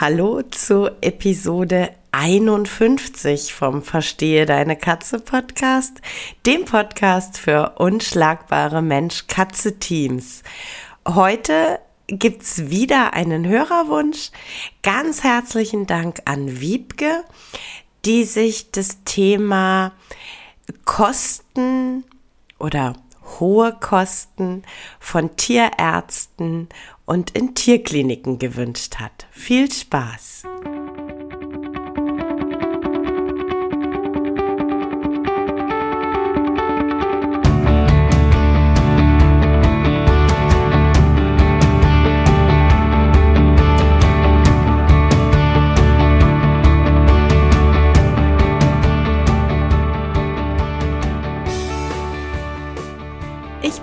Hallo zu Episode 51 vom Verstehe deine Katze Podcast, dem Podcast für unschlagbare Mensch-Katze-Teams. Heute gibt's wieder einen Hörerwunsch. Ganz herzlichen Dank an Wiebke, die sich das Thema Kosten oder hohe Kosten von Tierärzten und in Tierkliniken gewünscht hat. Viel Spaß!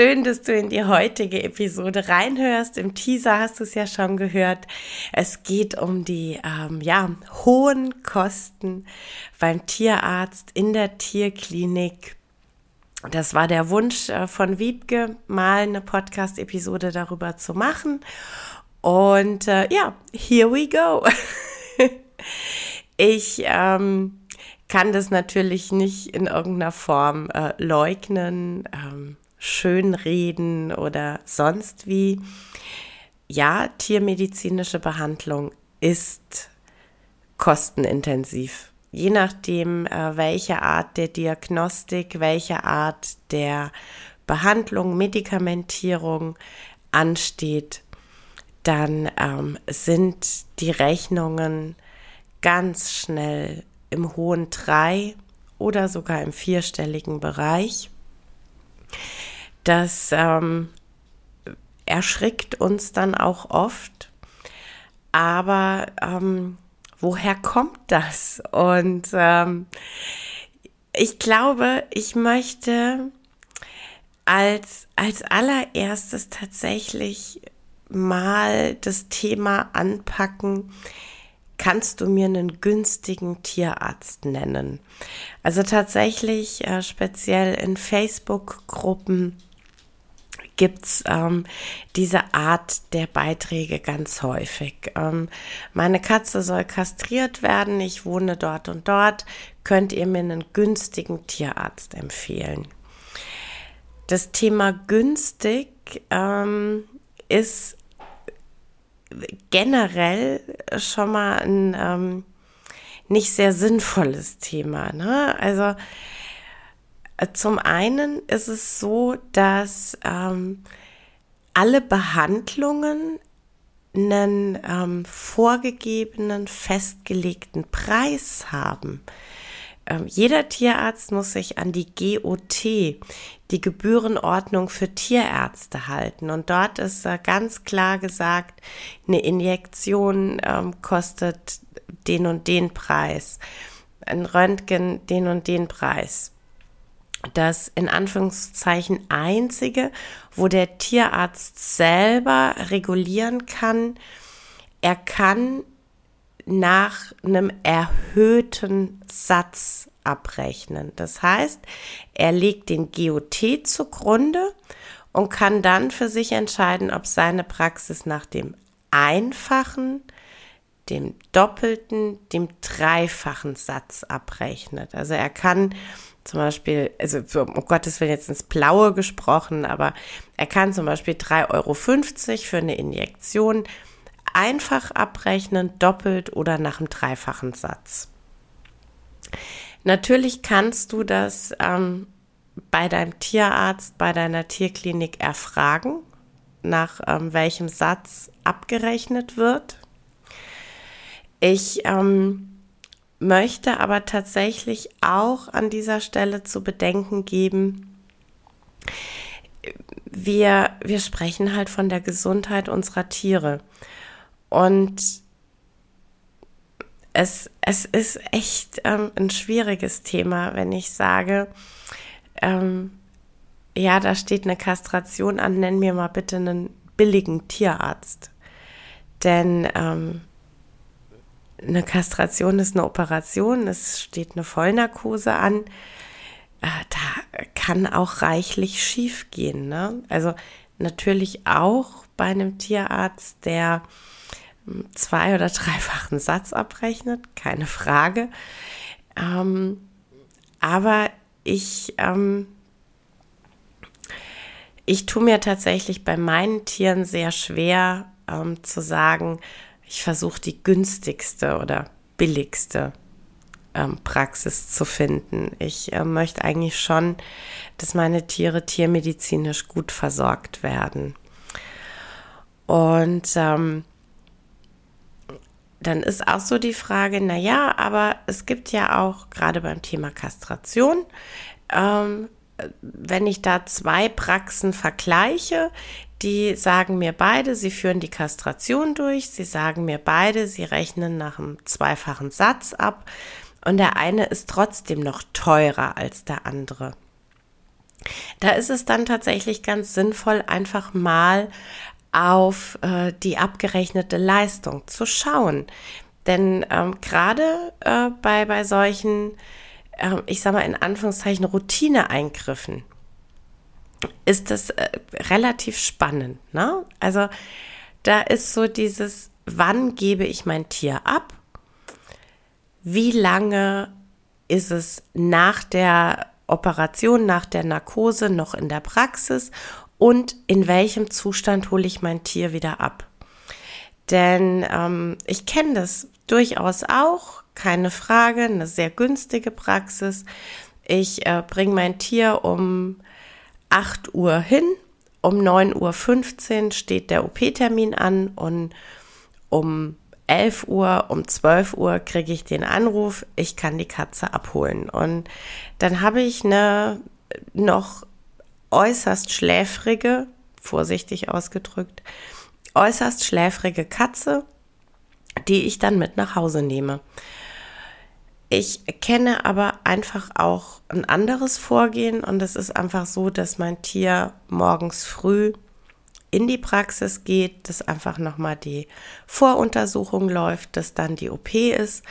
Schön, dass du in die heutige Episode reinhörst. Im Teaser hast du es ja schon gehört. Es geht um die ähm, ja, hohen Kosten beim Tierarzt in der Tierklinik. Das war der Wunsch äh, von Wiebke, mal eine Podcast-Episode darüber zu machen. Und äh, ja, here we go. ich ähm, kann das natürlich nicht in irgendeiner Form äh, leugnen. Ähm, schönreden oder sonst wie. Ja, tiermedizinische Behandlung ist kostenintensiv. Je nachdem, äh, welche Art der Diagnostik, welche Art der Behandlung, Medikamentierung ansteht, dann ähm, sind die Rechnungen ganz schnell im hohen drei oder sogar im vierstelligen Bereich. Das ähm, erschrickt uns dann auch oft. Aber ähm, woher kommt das? Und ähm, ich glaube, ich möchte als, als allererstes tatsächlich mal das Thema anpacken, kannst du mir einen günstigen Tierarzt nennen? Also tatsächlich äh, speziell in Facebook-Gruppen gibt's ähm, diese Art der Beiträge ganz häufig. Ähm, meine Katze soll kastriert werden, ich wohne dort und dort, könnt ihr mir einen günstigen Tierarzt empfehlen? Das Thema günstig ähm, ist generell schon mal ein ähm, nicht sehr sinnvolles Thema. Ne? Also zum einen ist es so, dass ähm, alle Behandlungen einen ähm, vorgegebenen, festgelegten Preis haben. Ähm, jeder Tierarzt muss sich an die GOT, die Gebührenordnung für Tierärzte halten. Und dort ist äh, ganz klar gesagt, eine Injektion ähm, kostet den und den Preis, ein Röntgen den und den Preis. Das in Anführungszeichen einzige, wo der Tierarzt selber regulieren kann, er kann nach einem erhöhten Satz abrechnen. Das heißt, er legt den GOT zugrunde und kann dann für sich entscheiden, ob seine Praxis nach dem einfachen, dem doppelten, dem dreifachen Satz abrechnet. Also er kann zum Beispiel, also um Gottes Willen jetzt ins Blaue gesprochen, aber er kann zum Beispiel 3,50 Euro für eine Injektion einfach abrechnen, doppelt oder nach einem dreifachen Satz. Natürlich kannst du das ähm, bei deinem Tierarzt, bei deiner Tierklinik erfragen, nach ähm, welchem Satz abgerechnet wird. Ich ähm, möchte aber tatsächlich auch an dieser Stelle zu bedenken geben, wir, wir sprechen halt von der Gesundheit unserer Tiere. Und es, es ist echt ähm, ein schwieriges Thema, wenn ich sage, ähm, ja, da steht eine Kastration an, nenn mir mal bitte einen billigen Tierarzt. Denn ähm, eine Kastration ist eine Operation, es steht eine Vollnarkose an. Äh, da kann auch reichlich schief gehen. Ne? Also natürlich auch bei einem Tierarzt, der hm, zwei- oder dreifachen Satz abrechnet, keine Frage. Ähm, aber ich, ähm, ich tue mir tatsächlich bei meinen Tieren sehr schwer ähm, zu sagen, ich versuche die günstigste oder billigste ähm, Praxis zu finden. Ich äh, möchte eigentlich schon, dass meine Tiere tiermedizinisch gut versorgt werden. Und ähm, dann ist auch so die Frage, na ja, aber es gibt ja auch gerade beim Thema Kastration, ähm, wenn ich da zwei Praxen vergleiche, die sagen mir beide, sie führen die Kastration durch, sie sagen mir beide, sie rechnen nach einem zweifachen Satz ab und der eine ist trotzdem noch teurer als der andere. Da ist es dann tatsächlich ganz sinnvoll, einfach mal auf äh, die abgerechnete Leistung zu schauen. Denn ähm, gerade äh, bei, bei solchen, äh, ich sage mal in Anführungszeichen, Routineeingriffen ist das äh, relativ spannend. Ne? Also da ist so dieses, wann gebe ich mein Tier ab? Wie lange ist es nach der Operation, nach der Narkose noch in der Praxis und in welchem Zustand hole ich mein Tier wieder ab? Denn ähm, ich kenne das durchaus auch, keine Frage, eine sehr günstige Praxis. Ich äh, bringe mein Tier um 8 Uhr hin, um 9.15 Uhr steht der OP-Termin an und um 11 Uhr, um 12 Uhr kriege ich den Anruf, ich kann die Katze abholen. Und dann habe ich eine noch äußerst schläfrige, vorsichtig ausgedrückt, äußerst schläfrige Katze, die ich dann mit nach Hause nehme. Ich kenne aber einfach auch ein anderes Vorgehen und es ist einfach so, dass mein Tier morgens früh in die Praxis geht, dass einfach nochmal die Voruntersuchung läuft, dass dann die OP ist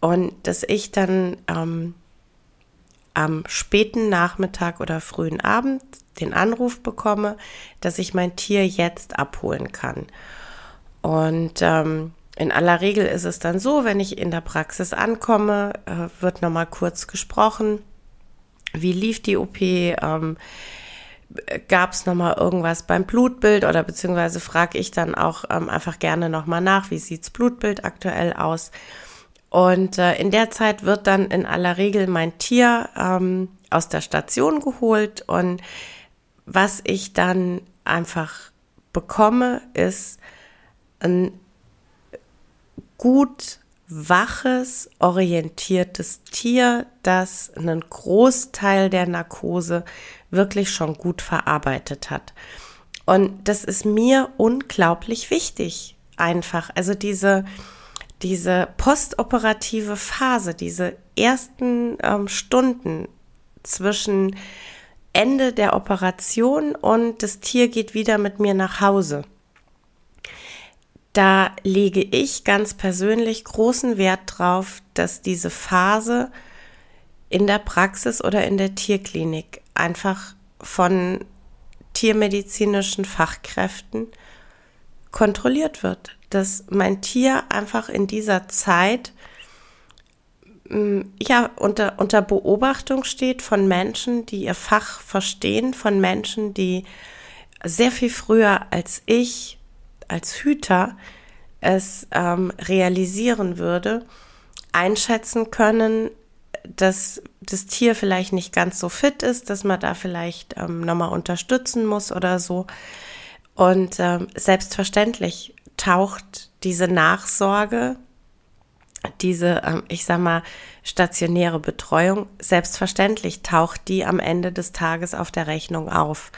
und dass ich dann ähm, am späten Nachmittag oder frühen Abend den Anruf bekomme, dass ich mein Tier jetzt abholen kann. Und ähm, in aller Regel ist es dann so, wenn ich in der Praxis ankomme, äh, wird nochmal kurz gesprochen. Wie lief die OP? Ähm, Gab es nochmal irgendwas beim Blutbild oder beziehungsweise frage ich dann auch ähm, einfach gerne nochmal nach, wie sieht's Blutbild aktuell aus? Und äh, in der Zeit wird dann in aller Regel mein Tier ähm, aus der Station geholt und was ich dann einfach bekomme, ist ein gut waches, orientiertes Tier, das einen Großteil der Narkose wirklich schon gut verarbeitet hat. Und das ist mir unglaublich wichtig, einfach. Also diese, diese postoperative Phase, diese ersten ähm, Stunden zwischen Ende der Operation und das Tier geht wieder mit mir nach Hause. Da lege ich ganz persönlich großen Wert drauf, dass diese Phase in der Praxis oder in der Tierklinik einfach von tiermedizinischen Fachkräften kontrolliert wird, dass mein Tier einfach in dieser Zeit mm, ja unter, unter Beobachtung steht von Menschen, die ihr Fach verstehen, von Menschen, die sehr viel früher als ich als Hüter es ähm, realisieren würde, einschätzen können, dass das Tier vielleicht nicht ganz so fit ist, dass man da vielleicht ähm, nochmal unterstützen muss oder so. Und ähm, selbstverständlich taucht diese Nachsorge, diese, ähm, ich sag mal, stationäre Betreuung, selbstverständlich taucht die am Ende des Tages auf der Rechnung auf.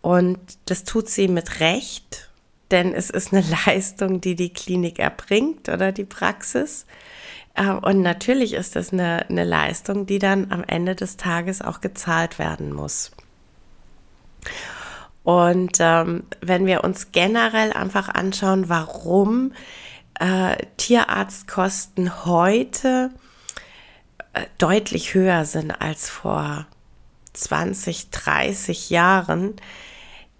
Und das tut sie mit Recht, denn es ist eine Leistung, die die Klinik erbringt oder die Praxis. Äh, und natürlich ist das eine, eine Leistung, die dann am Ende des Tages auch gezahlt werden muss. Und ähm, wenn wir uns generell einfach anschauen, warum äh, Tierarztkosten heute äh, deutlich höher sind als vor 20, 30 Jahren,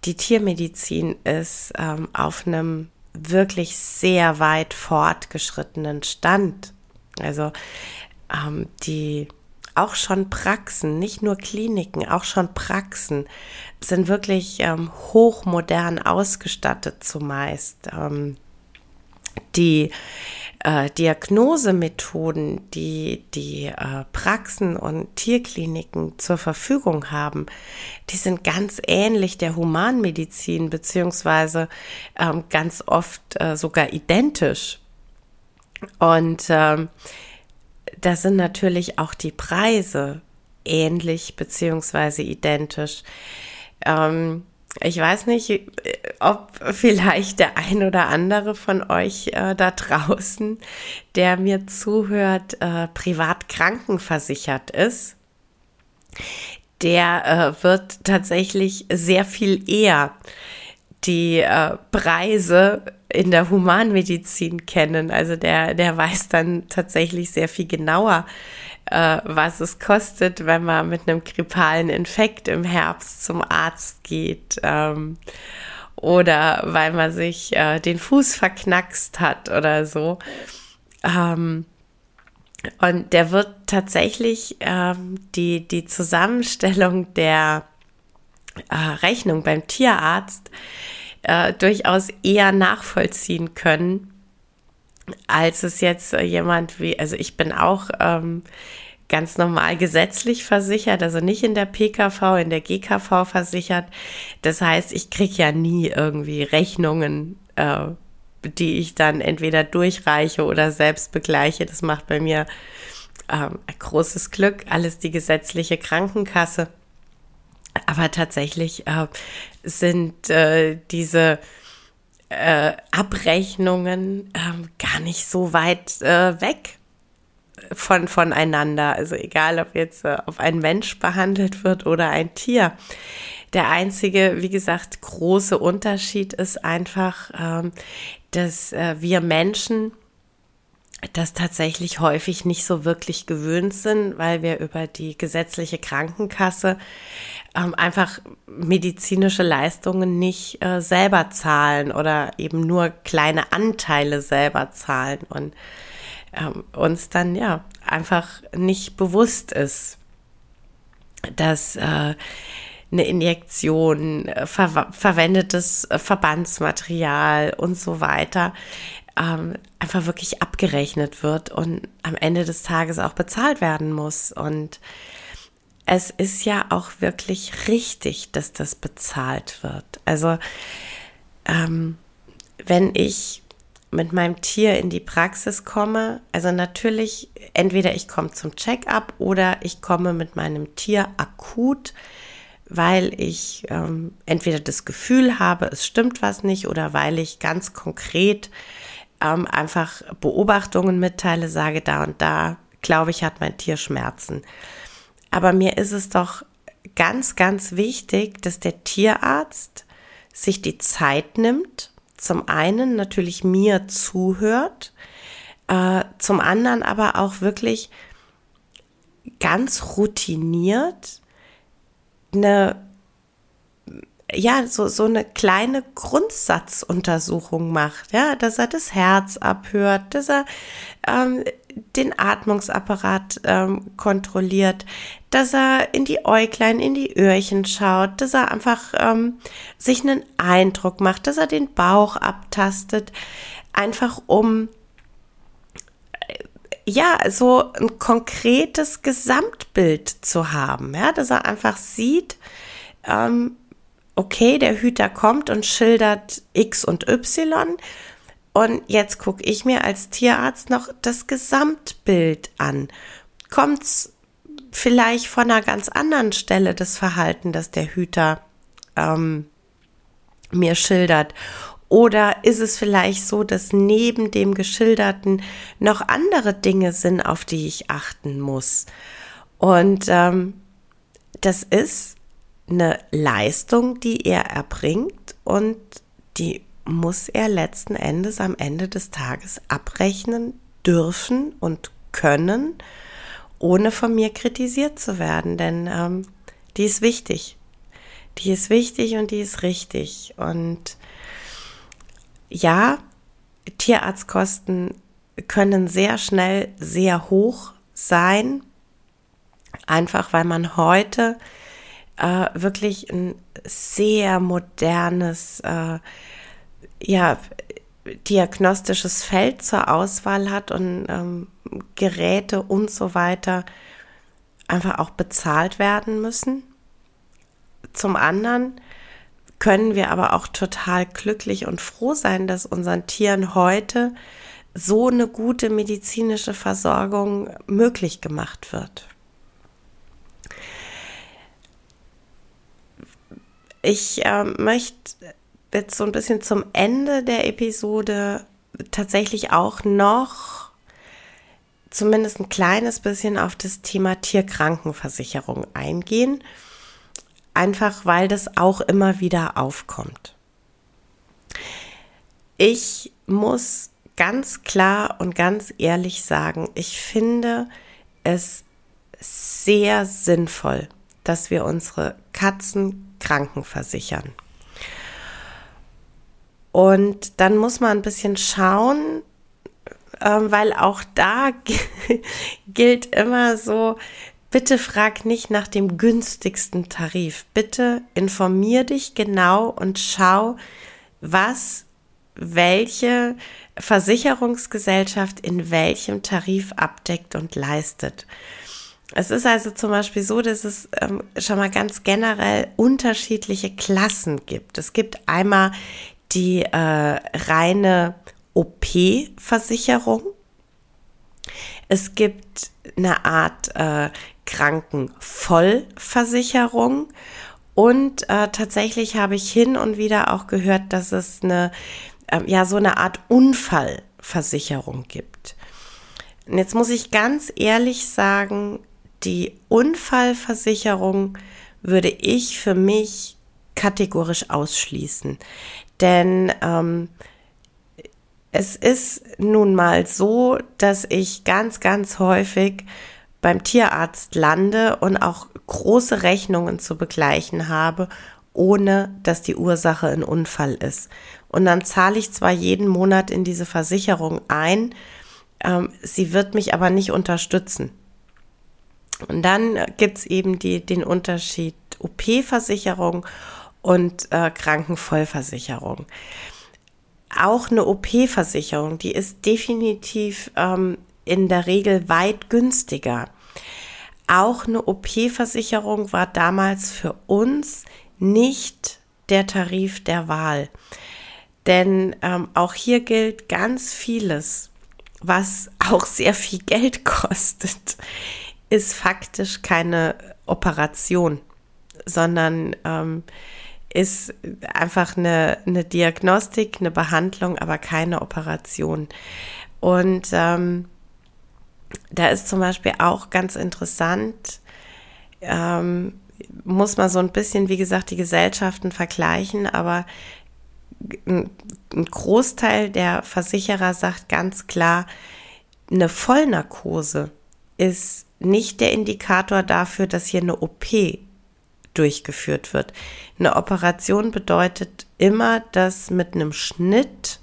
die Tiermedizin ist ähm, auf einem wirklich sehr weit fortgeschrittenen Stand. Also ähm, die auch schon Praxen, nicht nur Kliniken, auch schon Praxen sind wirklich ähm, hochmodern ausgestattet zumeist. Ähm, die äh, Diagnosemethoden, die die äh, Praxen und Tierkliniken zur Verfügung haben, die sind ganz ähnlich der Humanmedizin beziehungsweise ähm, ganz oft äh, sogar identisch. Und ähm, da sind natürlich auch die Preise ähnlich beziehungsweise identisch. Ähm, ich weiß nicht, ob vielleicht der ein oder andere von euch äh, da draußen, der mir zuhört, äh, privat krankenversichert ist. Der äh, wird tatsächlich sehr viel eher die äh, Preise in der Humanmedizin kennen. Also der, der weiß dann tatsächlich sehr viel genauer, äh, was es kostet, wenn man mit einem grippalen Infekt im Herbst zum Arzt geht. Ähm, oder weil man sich äh, den Fuß verknackst hat oder so. Ähm, und der wird tatsächlich ähm, die, die Zusammenstellung der äh, Rechnung beim Tierarzt äh, durchaus eher nachvollziehen können, als es jetzt äh, jemand wie, also ich bin auch ähm, ganz normal gesetzlich versichert, also nicht in der PKV, in der GKV versichert. Das heißt, ich kriege ja nie irgendwie Rechnungen, äh, die ich dann entweder durchreiche oder selbst begleiche. Das macht bei mir ähm, großes Glück, alles die gesetzliche Krankenkasse. Aber tatsächlich äh, sind äh, diese äh, Abrechnungen ähm, gar nicht so weit äh, weg von voneinander. Also egal, ob jetzt äh, auf ein Mensch behandelt wird oder ein Tier. Der einzige, wie gesagt, große Unterschied ist einfach, ähm, dass äh, wir Menschen das tatsächlich häufig nicht so wirklich gewöhnt sind, weil wir über die gesetzliche Krankenkasse ähm, einfach medizinische Leistungen nicht äh, selber zahlen oder eben nur kleine Anteile selber zahlen und ähm, uns dann ja einfach nicht bewusst ist, dass äh, eine Injektion, äh, ver verwendetes äh, Verbandsmaterial und so weiter ähm, einfach wirklich abgerechnet wird und am Ende des Tages auch bezahlt werden muss. Und es ist ja auch wirklich richtig, dass das bezahlt wird. Also ähm, wenn ich mit meinem Tier in die Praxis komme, also natürlich, entweder ich komme zum Check-up oder ich komme mit meinem Tier akut, weil ich ähm, entweder das Gefühl habe, es stimmt was nicht oder weil ich ganz konkret ähm, einfach Beobachtungen mitteile, sage da und da, glaube ich, hat mein Tier Schmerzen. Aber mir ist es doch ganz, ganz wichtig, dass der Tierarzt sich die Zeit nimmt, zum einen natürlich mir zuhört, äh, zum anderen aber auch wirklich ganz routiniert eine ja, so, so eine kleine Grundsatzuntersuchung macht, ja, dass er das Herz abhört, dass er ähm, den Atmungsapparat ähm, kontrolliert, dass er in die Äuglein, in die Öhrchen schaut, dass er einfach ähm, sich einen Eindruck macht, dass er den Bauch abtastet, einfach um äh, ja, so ein konkretes Gesamtbild zu haben, ja, dass er einfach sieht, ähm, okay, der Hüter kommt und schildert X und Y. Und jetzt gucke ich mir als Tierarzt noch das Gesamtbild an. Kommt es vielleicht von einer ganz anderen Stelle das Verhalten, das der Hüter ähm, mir schildert. Oder ist es vielleicht so, dass neben dem Geschilderten noch andere Dinge sind, auf die ich achten muss? Und ähm, das ist eine Leistung, die er erbringt und die muss er letzten Endes am Ende des Tages abrechnen dürfen und können, ohne von mir kritisiert zu werden, denn ähm, die ist wichtig. Die ist wichtig und die ist richtig. Und ja, Tierarztkosten können sehr schnell sehr hoch sein, einfach weil man heute äh, wirklich ein sehr modernes, äh, ja, diagnostisches Feld zur Auswahl hat und ähm, Geräte und so weiter einfach auch bezahlt werden müssen. Zum anderen können wir aber auch total glücklich und froh sein, dass unseren Tieren heute so eine gute medizinische Versorgung möglich gemacht wird. Ich äh, möchte jetzt so ein bisschen zum Ende der Episode tatsächlich auch noch zumindest ein kleines bisschen auf das Thema Tierkrankenversicherung eingehen, einfach weil das auch immer wieder aufkommt. Ich muss ganz klar und ganz ehrlich sagen, ich finde es sehr sinnvoll, dass wir unsere Katzen krankenversichern. Und dann muss man ein bisschen schauen, ähm, weil auch da gilt immer so, bitte frag nicht nach dem günstigsten Tarif. Bitte informier dich genau und schau, was welche Versicherungsgesellschaft in welchem Tarif abdeckt und leistet. Es ist also zum Beispiel so, dass es ähm, schon mal ganz generell unterschiedliche Klassen gibt. Es gibt einmal die äh, reine OP-Versicherung. Es gibt eine Art äh, Krankenvollversicherung. Und äh, tatsächlich habe ich hin und wieder auch gehört, dass es eine, äh, ja, so eine Art Unfallversicherung gibt. Und jetzt muss ich ganz ehrlich sagen, die Unfallversicherung würde ich für mich kategorisch ausschließen. Denn ähm, es ist nun mal so, dass ich ganz, ganz häufig beim Tierarzt lande und auch große Rechnungen zu begleichen habe, ohne dass die Ursache ein Unfall ist. Und dann zahle ich zwar jeden Monat in diese Versicherung ein, ähm, sie wird mich aber nicht unterstützen. Und dann gibt es eben die, den Unterschied OP-Versicherung und äh, Krankenvollversicherung. Auch eine OP-Versicherung, die ist definitiv ähm, in der Regel weit günstiger. Auch eine OP-Versicherung war damals für uns nicht der Tarif der Wahl. Denn ähm, auch hier gilt ganz vieles, was auch sehr viel Geld kostet, ist faktisch keine Operation, sondern ähm, ist einfach eine, eine Diagnostik, eine Behandlung, aber keine Operation. Und ähm, da ist zum Beispiel auch ganz interessant, ähm, muss man so ein bisschen, wie gesagt, die Gesellschaften vergleichen, aber ein Großteil der Versicherer sagt ganz klar, eine Vollnarkose ist nicht der Indikator dafür, dass hier eine OP durchgeführt wird. Eine Operation bedeutet immer, dass mit einem Schnitt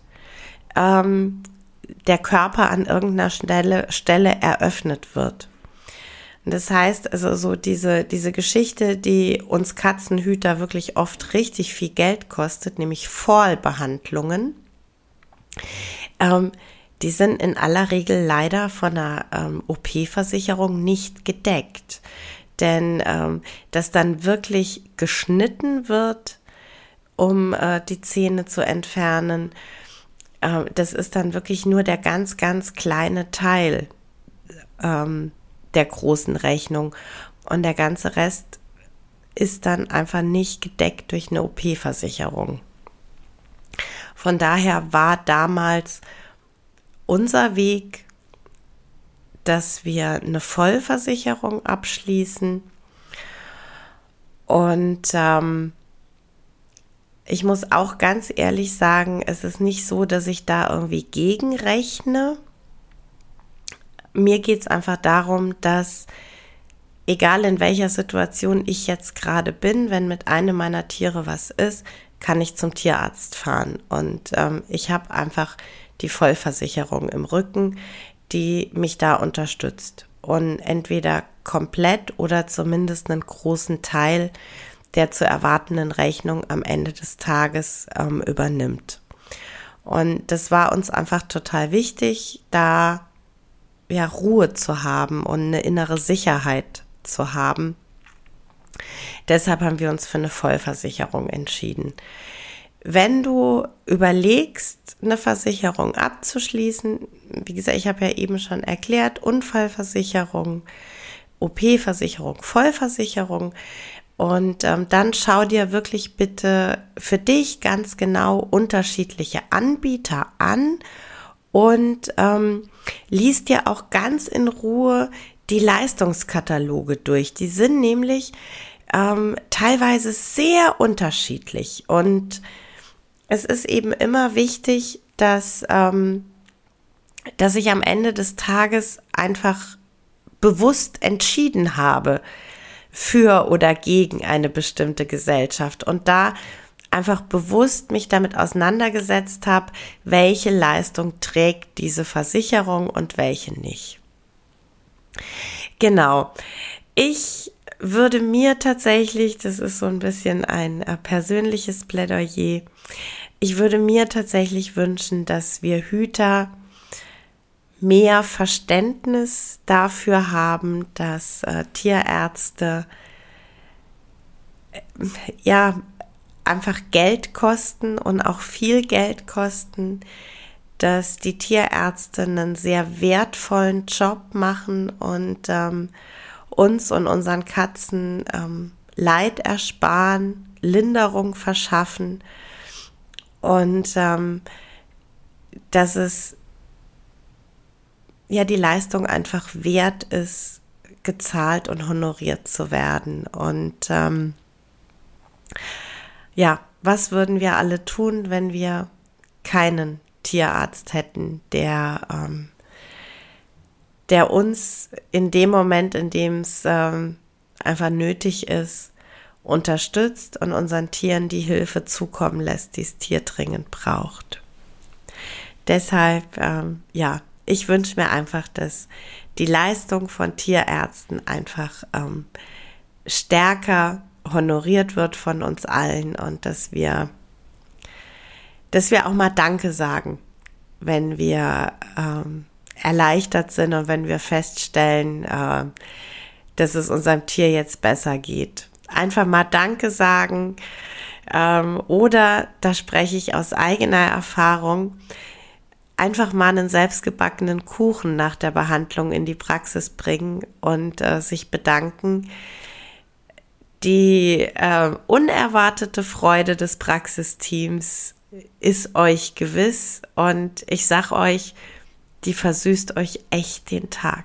ähm, der Körper an irgendeiner Stelle, Stelle eröffnet wird. Das heißt also so diese, diese Geschichte, die uns Katzenhüter wirklich oft richtig viel Geld kostet, nämlich Fallbehandlungen, ähm, die sind in aller Regel leider von einer ähm, OP-Versicherung nicht gedeckt denn ähm, dass dann wirklich geschnitten wird, um äh, die Zähne zu entfernen, äh, das ist dann wirklich nur der ganz, ganz kleine Teil ähm, der großen Rechnung und der ganze Rest ist dann einfach nicht gedeckt durch eine OP-Versicherung. Von daher war damals unser Weg, dass wir eine Vollversicherung abschließen. Und ähm, ich muss auch ganz ehrlich sagen, es ist nicht so, dass ich da irgendwie gegenrechne. Mir geht es einfach darum, dass egal in welcher Situation ich jetzt gerade bin, wenn mit einem meiner Tiere was ist, kann ich zum Tierarzt fahren. Und ähm, ich habe einfach die Vollversicherung im Rücken, die mich da unterstützt und entweder komplett oder zumindest einen großen Teil der zu erwartenden Rechnung am Ende des Tages ähm, übernimmt. Und das war uns einfach total wichtig, da ja Ruhe zu haben und eine innere Sicherheit zu haben. Deshalb haben wir uns für eine Vollversicherung entschieden. Wenn du überlegst, eine Versicherung abzuschließen, wie gesagt, ich habe ja eben schon erklärt, Unfallversicherung, OP-Versicherung, Vollversicherung, und ähm, dann schau dir wirklich bitte für dich ganz genau unterschiedliche Anbieter an und ähm, lies dir auch ganz in Ruhe die Leistungskataloge durch. Die sind nämlich ähm, teilweise sehr unterschiedlich und es ist eben immer wichtig, dass, ähm, dass ich am Ende des Tages einfach bewusst entschieden habe, für oder gegen eine bestimmte Gesellschaft und da einfach bewusst mich damit auseinandergesetzt habe, welche Leistung trägt diese Versicherung und welche nicht. Genau. Ich würde mir tatsächlich, das ist so ein bisschen ein äh, persönliches Plädoyer, ich würde mir tatsächlich wünschen, dass wir Hüter mehr Verständnis dafür haben, dass äh, Tierärzte äh, ja einfach Geld kosten und auch viel Geld kosten, dass die Tierärzte einen sehr wertvollen Job machen und ähm, uns und unseren Katzen ähm, Leid ersparen, Linderung verschaffen und ähm, dass es ja die Leistung einfach wert ist, gezahlt und honoriert zu werden. Und ähm, ja, was würden wir alle tun, wenn wir keinen Tierarzt hätten, der, ähm, der uns in dem Moment, in dem es ähm, einfach nötig ist, unterstützt und unseren Tieren die Hilfe zukommen lässt, die es Tier dringend braucht. Deshalb, ähm, ja, ich wünsche mir einfach, dass die Leistung von Tierärzten einfach ähm, stärker honoriert wird von uns allen und dass wir, dass wir auch mal Danke sagen, wenn wir ähm, erleichtert sind und wenn wir feststellen, äh, dass es unserem Tier jetzt besser geht. Einfach mal Danke sagen. Ähm, oder, da spreche ich aus eigener Erfahrung, einfach mal einen selbstgebackenen Kuchen nach der Behandlung in die Praxis bringen und äh, sich bedanken. Die äh, unerwartete Freude des Praxisteams ist euch gewiss und ich sag euch, die versüßt euch echt den Tag.